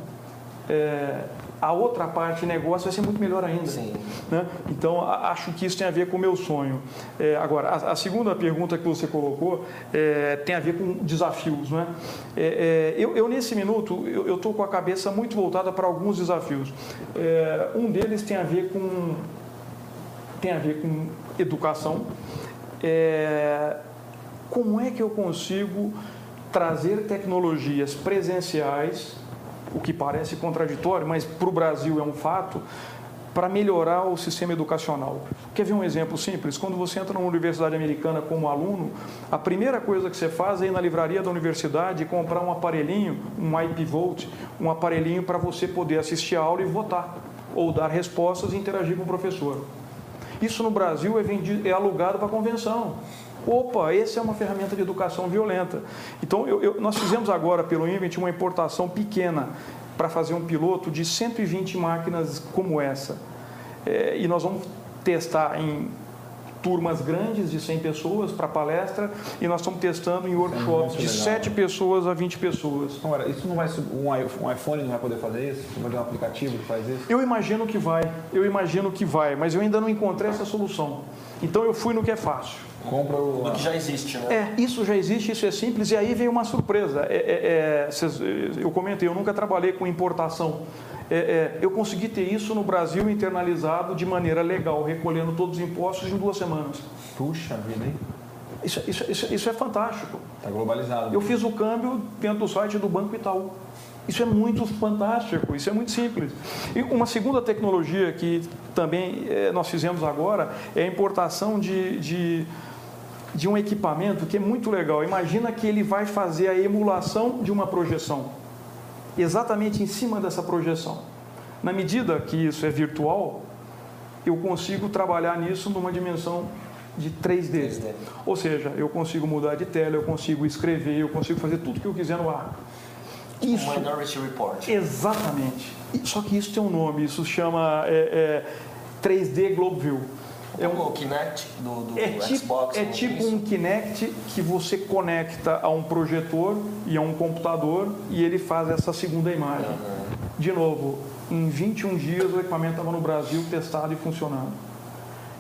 S3: é, a outra parte negócio vai ser muito melhor ainda. Sim. Né? Então, acho que isso tem a ver com o meu sonho. É, agora, a, a, segunda pergunta que você colocou é, tem a ver com desafios. Né? É, eu, eu, nesse minuto, eu estou com a cabeça muito voltada para alguns desafios. É, um deles tem a ver com, tem a ver com educação. É, como é que eu consigo trazer tecnologias presenciais o que parece contraditório, mas para o Brasil é um fato, para melhorar o sistema educacional. Quer ver um exemplo simples? Quando você entra numa universidade americana como aluno, a primeira coisa que você faz é ir na livraria da universidade e comprar um aparelhinho, um IP Vote, um aparelhinho para você poder assistir a aula e votar, ou dar respostas e interagir com o professor. Isso no Brasil é, vendido, é alugado para convenção. Opa, essa é uma ferramenta de educação violenta. Então, eu, eu, nós fizemos agora pelo Invent uma importação pequena para fazer um piloto de 120 máquinas como essa. É, e nós vamos testar em turmas grandes de 100 pessoas para palestra e nós estamos testando em workshops de 7 pessoas a 20 pessoas.
S2: Agora, isso não vai um iPhone não vai poder fazer isso? Não vai ter um aplicativo que faz isso?
S3: Eu imagino que vai, eu imagino que vai, mas eu ainda não encontrei essa solução. Então eu fui no que é fácil.
S1: Compra o. que já existe, né?
S3: É, isso já existe, isso é simples, e aí veio uma surpresa. É, é, é, cês, eu comentei, eu nunca trabalhei com importação. É, é, eu consegui ter isso no Brasil internalizado de maneira legal, recolhendo todos os impostos em duas semanas.
S2: Puxa vida, hein?
S3: Isso, isso, isso, isso é fantástico.
S2: Está globalizado.
S3: Eu fiz o câmbio dentro do site do Banco Itaú. Isso é muito fantástico, isso é muito simples. E uma segunda tecnologia que também é, nós fizemos agora é a importação de, de de um equipamento que é muito legal. Imagina que ele vai fazer a emulação de uma projeção, exatamente em cima dessa projeção. Na medida que isso é virtual, eu consigo trabalhar nisso numa dimensão de 3D. 3D. Ou seja, eu consigo mudar de tela, eu consigo escrever, eu consigo fazer tudo que eu quiser no ar.
S1: Isso, Minority Report.
S3: Exatamente. Só que isso tem um nome, isso chama é, é, 3D Globe View.
S1: É um, o Kinect do, do
S3: é
S1: Xbox?
S3: é tipo um Kinect que você conecta a um projetor e a um computador e ele faz essa segunda imagem. Uhum. De novo, em 21 dias o equipamento estava no Brasil testado e funcionando.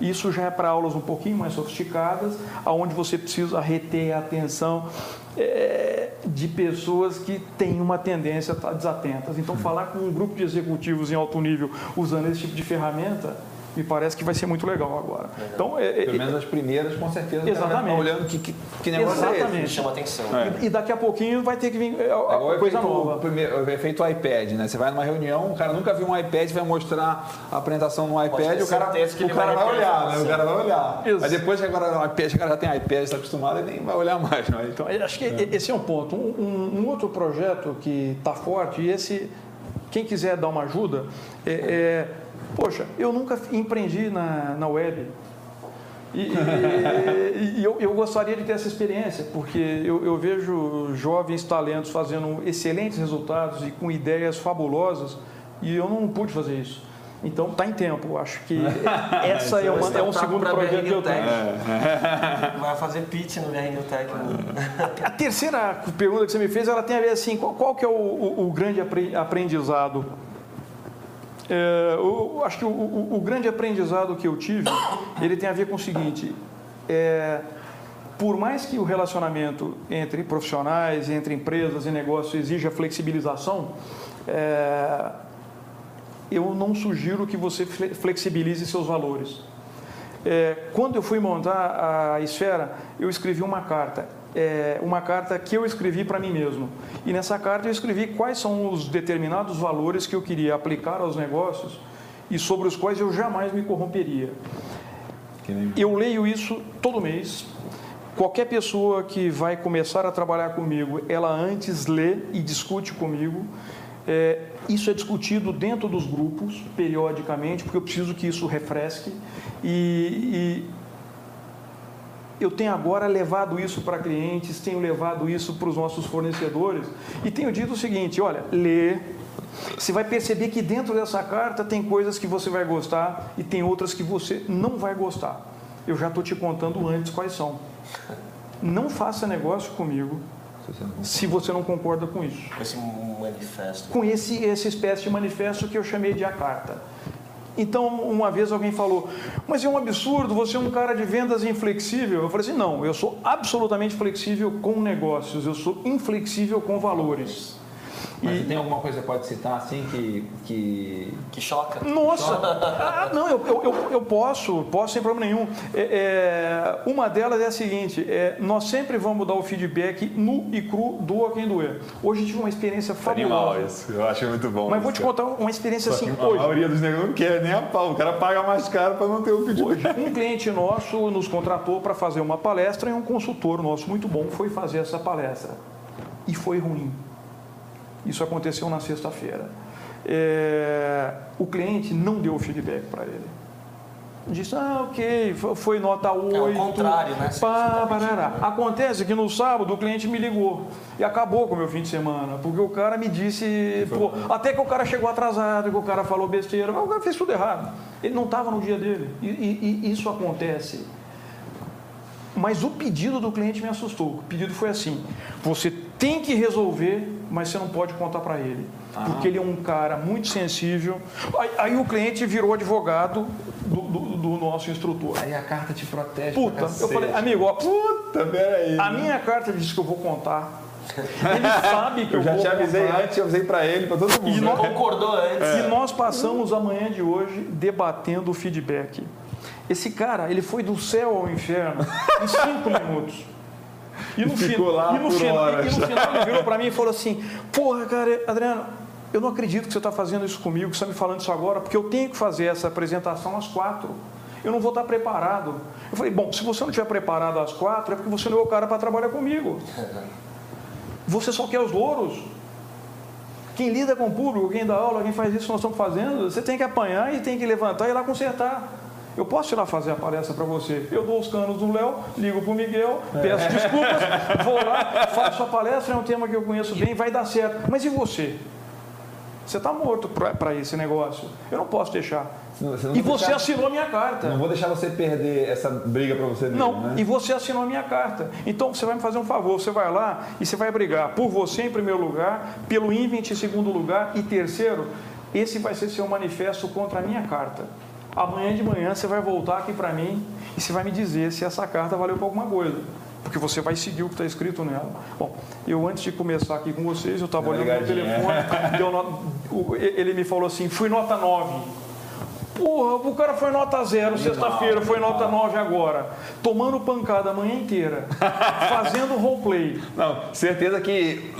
S3: Isso já é para aulas um pouquinho mais sofisticadas, aonde você precisa reter a atenção é, de pessoas que têm uma tendência a estar desatentas. Então, falar com um grupo de executivos em alto nível usando esse tipo de ferramenta me parece que vai ser muito legal agora.
S2: Legal. Então, é, é, Pelo menos as primeiras, com certeza,
S3: exatamente.
S2: olhando que, que, que negócio
S3: exatamente. é
S1: esse. Chama atenção.
S3: É. E, e, daqui a pouquinho vai ter que vir é, a, coisa nova.
S2: O primeiro, é feito o iPad, né? Você vai numa reunião, o cara nunca viu um iPad, vai mostrar a apresentação no iPad, o cara, o cara vai, olhar, né? O cara vai olhar. Isso. Mas depois que agora o iPad, o cara já tem iPad, está acostumado, ele nem vai olhar mais. Né?
S3: Então, acho que esse é um ponto. Um, um, um outro projeto que está forte, e esse quem quiser dar uma ajuda, é, é, poxa, eu nunca empreendi na, na web. E, e, e eu, eu, gostaria de ter essa experiência, porque eu, eu, vejo jovens talentos fazendo excelentes resultados e com ideias fabulosas, e eu não pude fazer isso. Então está em tempo. Acho que essa é, uma, é um segundo projeto que eu tenho.
S1: É. Vai fazer pitch no BR New Tech.
S3: A terceira pergunta que você me fez, ela tem a ver assim, qual, qual que é o, o, o grande aprendizado? É, eu, acho que o, o, grande aprendizado que eu tive, ele tem a ver com o seguinte, é, por mais que o relacionamento entre profissionais, entre empresas e negócios exija flexibilização, é, eu não sugiro que você flexibilize seus valores. É, quando eu fui montar a esfera, eu escrevi uma carta. É, uma carta que eu escrevi para mim mesmo. E nessa carta eu escrevi quais são os determinados valores que eu queria aplicar aos negócios e sobre os quais eu jamais me corromperia. Eu leio isso todo mês. Qualquer pessoa que vai começar a trabalhar comigo, ela antes lê e discute comigo. É, isso é discutido dentro dos grupos, periodicamente, porque eu preciso que isso refresque. E, e eu tenho agora levado isso para clientes, tenho levado isso para os nossos fornecedores e tenho dito o seguinte: olha, lê. Você vai perceber que dentro dessa carta tem coisas que você vai gostar e tem outras que você não vai gostar. Eu já estou te contando antes quais são. Não faça negócio comigo se você não concorda com isso.
S1: Com esse manifesto.
S3: Com esse, essa espécie de manifesto que eu chamei de a carta. Então, uma vez alguém falou, mas é um absurdo, você é um cara de vendas inflexível. Eu falei assim: não, eu sou absolutamente flexível com negócios, eu sou inflexível com valores.
S2: Mas e... tem alguma coisa que pode citar assim que. Que,
S1: que choca?
S3: Nossa! ah, não, eu, eu, eu, posso, posso sem problema nenhum. É, é, uma delas é a seguinte: é, nós sempre vamos dar o feedback nu e cru, doa quem doer. Hoje tive uma experiência fabulosa.
S2: Animal isso, eu acho muito bom.
S3: Mas vou te contar uma experiência
S2: Só
S3: assim
S2: a
S3: hoje.
S2: A maioria dos negócios não quer nem a pau, o cara paga mais caro para não ter o feedback.
S3: Hoje, um cliente nosso nos contratou para fazer uma palestra e um consultor nosso muito bom foi fazer essa palestra. E foi ruim. Isso aconteceu na sexta-feira. É, o cliente não deu feedback para ele. Disse, ah, ok, foi nota 8. É
S1: o contrário, né?
S3: Pá, parará. Acontece que no sábado o cliente me ligou e acabou com o meu fim de semana, porque o cara me disse, pô, até que o cara chegou atrasado, que o cara falou besteira, mas o cara fez tudo errado. Ele não estava no dia dele. E, e, e isso acontece. Mas o pedido do cliente me assustou. O pedido foi assim: você tem que resolver, mas você não pode contar para ele. Ah. Porque ele é um cara muito sensível. Aí, aí o cliente virou advogado do, do, do, nosso instrutor.
S2: Aí a carta te protege.
S3: Puta, eu falei, amigo, ó, puta, peraí. A minha carta diz que eu vou contar. Ele sabe que eu,
S2: eu já
S3: te
S2: avisei contar. antes, eu avisei para ele, para todo mundo.
S1: E nós concordou antes.
S3: É. E nós passamos a manhã de hoje debatendo o feedback. Esse cara, ele foi do céu ao inferno em cinco minutos.
S2: E no, Ficou fi lá e no, final,
S3: e no final ele virou para mim e falou assim: Porra, cara, Adriano, eu não acredito que você está fazendo isso comigo, que você está me falando isso agora, porque eu tenho que fazer essa apresentação às quatro. Eu não vou estar preparado. Eu falei: Bom, se você não estiver preparado às quatro, é porque você não é o cara para trabalhar comigo. Você só quer os louros. Quem lida com o público, quem dá aula, quem faz isso que nós estamos fazendo, você tem que apanhar e tem que levantar e ir lá consertar. Eu posso ir lá fazer a palestra para você. Eu dou os canos do Léo, ligo para o Miguel, peço desculpas, vou lá, faço a palestra, é um tema que eu conheço bem, vai dar certo. Mas e você? Você está morto para esse negócio. Eu não posso deixar. Você e você deixar, assinou a minha carta.
S2: Não vou deixar você perder essa briga para você mesmo,
S3: Não,
S2: né?
S3: e você assinou a minha carta. Então você vai me fazer um favor, você vai lá e você vai brigar por você em primeiro lugar, pelo Invent em segundo lugar e terceiro, esse vai ser seu manifesto contra a minha carta. Amanhã de manhã você vai voltar aqui para mim e você vai me dizer se essa carta valeu para alguma coisa. Porque você vai seguir o que está escrito nela. Bom, eu antes de começar aqui com vocês, eu estava olhando no telefone, é. ele me falou assim, fui nota 9. Porra, o cara foi nota zero sexta-feira, foi nota 9 agora. Tomando pancada a manhã inteira, fazendo roleplay.
S2: Não, certeza que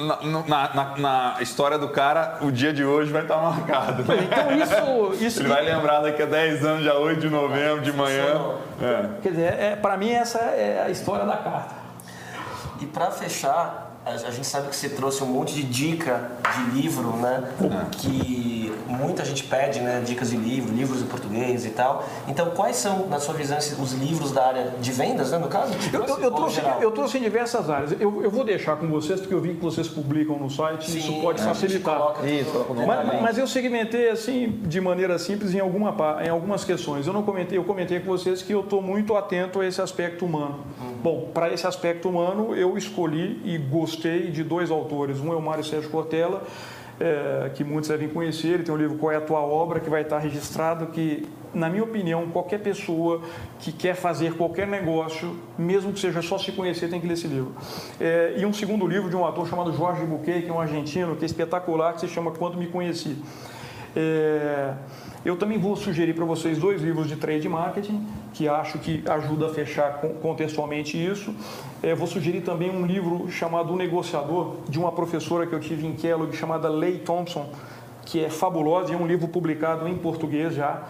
S2: na, na, na, história do cara, o dia de hoje vai estar marcado.
S3: Né? Então isso, isso.
S2: Ele vai lembrar daqui a 10 anos, dia 8 de novembro, de manhã.
S3: É. Quer dizer, é, para mim essa é a história da carta.
S1: E para fechar, a gente sabe que você trouxe um monte de dica de livro, né? Que muita gente pede, né? Dicas de livro, livros em português e tal. Então, quais são, na sua visão, os livros da área de vendas, né? No caso?
S3: Eu, eu, eu trouxe, eu trouxe em diversas áreas. Eu, eu vou deixar com vocês, porque eu vi que vocês publicam no site Sim, isso pode facilitar.
S2: Isso,
S3: mas, mas eu segmentei assim, de maneira simples, em, alguma, em algumas questões. Eu não comentei, eu comentei com vocês que eu estou muito atento a esse aspecto humano. Hum. Bom, para esse aspecto humano, eu escolhi e gostei de dois autores. Um é o Mário Sérgio Cortella, é, que muitos devem conhecer. Ele tem um livro Qual é a Tua Obra, que vai estar registrado que, na minha opinião, qualquer pessoa que quer fazer qualquer negócio, mesmo que seja só se conhecer, tem que ler esse livro. É, e um segundo livro de um ator chamado Jorge Buquet, que é um argentino, que é espetacular, que se chama Quando Me Conheci. É, eu também vou sugerir para vocês dois livros de trade marketing, que acho que ajuda a fechar contextualmente isso. É, vou sugerir também um livro chamado O Negociador, de uma professora que eu tive em Kellogg, chamada Leigh Thompson, que é fabulosa e é um livro publicado em português já.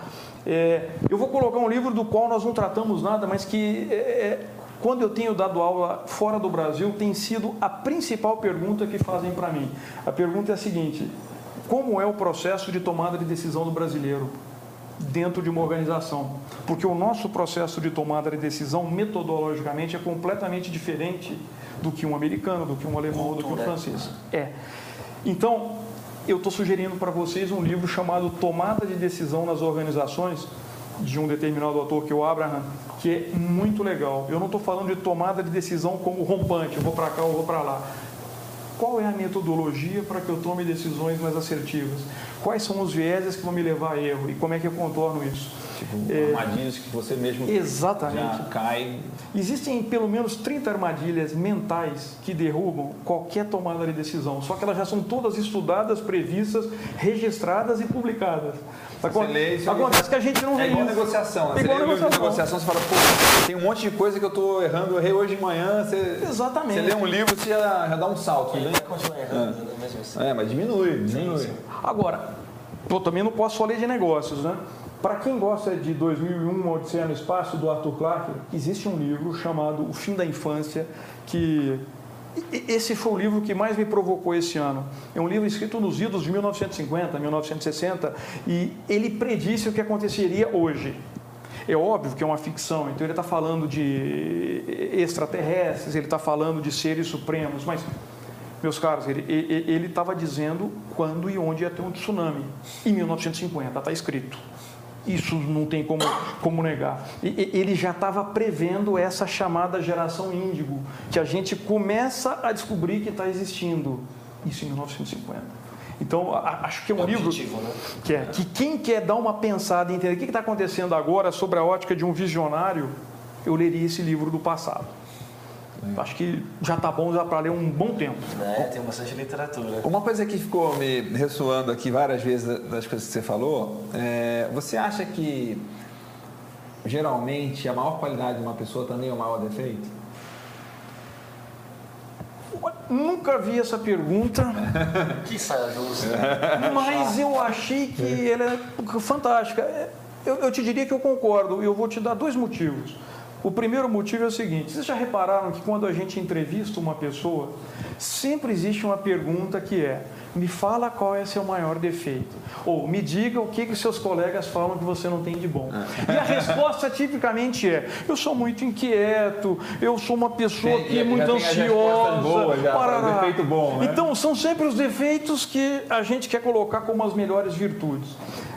S3: É, eu vou colocar um livro do qual nós não tratamos nada, mas que é, é quando eu tenho dado aula fora do Brasil, tem sido a principal pergunta que fazem para mim. A pergunta é a seguinte: como é o processo de tomada de decisão do brasileiro dentro de uma organização. Porque o nosso processo de tomada de decisão, metodologicamente, é completamente diferente do que um americano, do que um alemão, do que um francês. É. Então, eu estou sugerindo para vocês um livro chamado Tomada de Decisão nas Organizações, de um determinado autor que é o Abraham, que é muito legal. Eu não estou falando de tomada de decisão como rompante, eu vou para cá, eu vou para lá qual é a metodologia para que eu tome decisões mais assertivas? Quais são os vieses que vão me levar a erro e como é que eu contorno isso?
S2: Tipo, é, armadilhas que você mesmo
S3: exatamente.
S2: já cai.
S3: Existem pelo menos 30 armadilhas mentais que derrubam qualquer tomada de decisão, só que elas já são todas estudadas, previstas, registradas e publicadas.
S2: Lê, você
S3: Acontece que a gente não
S2: vê. É igual isso. negociação. Né? É igual você negociação. negociação, você fala, pô, tem um monte de coisa que eu estou errando, eu errei hoje de manhã. Você,
S3: Exatamente.
S2: Você lê um livro, você já, já dá um salto.
S1: Ele né? continua errando, é.
S2: Né? Assim. É, mas diminui, diminui. Sim, sim.
S3: Agora, eu também não posso falar de negócios, né? Para quem gosta de 2001, Odisseia no Espaço, do Arthur Clarke, existe um livro chamado O Fim da Infância, que esse foi o livro que mais me provocou esse ano. É um livro escrito nos idos de 1950, 1960, e ele predisse o que aconteceria hoje. É óbvio que é uma ficção, então ele está falando de extraterrestres, ele está falando de seres supremos, mas, meus caros, ele estava dizendo quando e onde ia ter um tsunami. Em 1950, está escrito. Isso não tem como, como negar. E, ele já estava prevendo essa chamada geração índigo, que a gente começa a descobrir que está existindo. Isso em 1950. Então, acho que é um é livro né? que, é, que quem quer dar uma pensada e entender o que está acontecendo agora sobre a ótica de um visionário, eu leria esse livro do passado. É. Acho que já está bom já para ler um bom tempo.
S1: É, tem bastante literatura.
S2: Uma coisa que ficou me ressoando aqui várias vezes das coisas que você falou, é, você acha que geralmente a maior qualidade de uma pessoa também é o maior defeito?
S3: Nunca vi essa pergunta.
S1: que saia justa.
S3: Mas eu achei que ela é fantástica. Eu, eu te diria que eu concordo e eu vou te dar dois motivos. O primeiro motivo é o seguinte: vocês já repararam que quando a gente entrevista uma pessoa, sempre existe uma pergunta que é: me fala qual é seu maior defeito. Ou me diga o que, que seus colegas falam que você não tem de bom. É. E a resposta tipicamente é: eu sou muito inquieto, eu sou uma pessoa que é muito ansiosa.
S2: Boa, já, defeito bom,
S3: né? Então, são sempre os defeitos que a gente quer colocar como as melhores virtudes.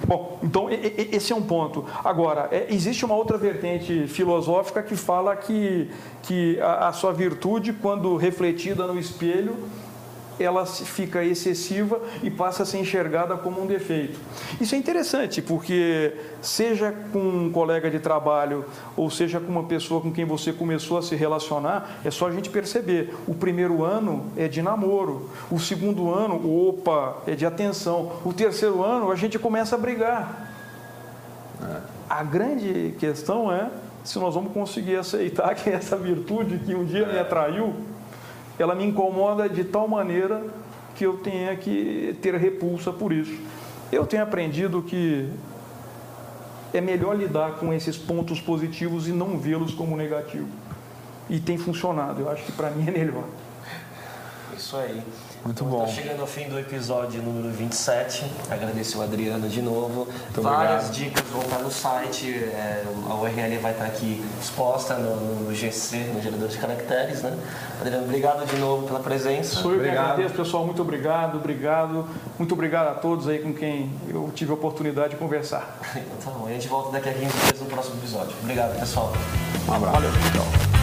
S3: Bom, então esse é um ponto. Agora, é, existe uma outra vertente filosófica que fala que, que a, a sua virtude, quando refletida no espelho, ela fica excessiva e passa a ser enxergada como um defeito. Isso é interessante, porque seja com um colega de trabalho ou seja com uma pessoa com quem você começou a se relacionar, é só a gente perceber. O primeiro ano é de namoro, o segundo ano, opa, é de atenção, o terceiro ano a gente começa a brigar. A grande questão é se nós vamos conseguir aceitar que essa virtude que um dia me atraiu ela me incomoda de tal maneira que eu tenha que ter repulsa por isso. Eu tenho aprendido que é melhor lidar com esses pontos positivos e não vê-los como negativos. E tem funcionado, eu acho que para mim é melhor.
S1: Isso aí.
S2: Muito
S1: Então,
S2: bom.
S1: Tá chegando ao fim do episódio número 27. Agradeço o Adriano de novo.
S2: Muito
S1: Várias
S2: obrigado.
S1: dicas vão estar no site. é, a URL vai estar aqui exposta no, no GC, no gerador de caracteres, né? Adriano, obrigado de novo pela presença.
S3: Sou eu que
S2: Obrigado.
S3: agradeço, pessoal. Muito obrigado, obrigado. Muito obrigado a todos aí com quem eu tive a oportunidade de conversar.
S1: Então, tá bom. A gente volta daqui a 15 dias no próximo episódio. Obrigado, pessoal.
S2: Um abraço.
S3: Valeu, tchau.